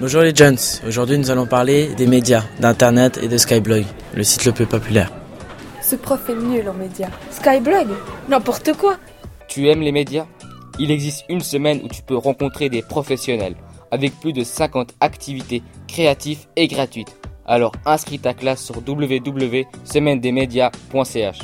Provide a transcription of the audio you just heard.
Bonjour les Jones. aujourd'hui nous allons parler des médias, d'internet et de Skyblog, le site le plus populaire. Ce prof est nul en médias. Skyblog? N'importe quoi Tu aimes les médias? Il existe une semaine où tu peux rencontrer des professionnels, avec plus de 50 activités créatives et gratuites. Alors inscris ta classe sur www.semainedesmedias.ch.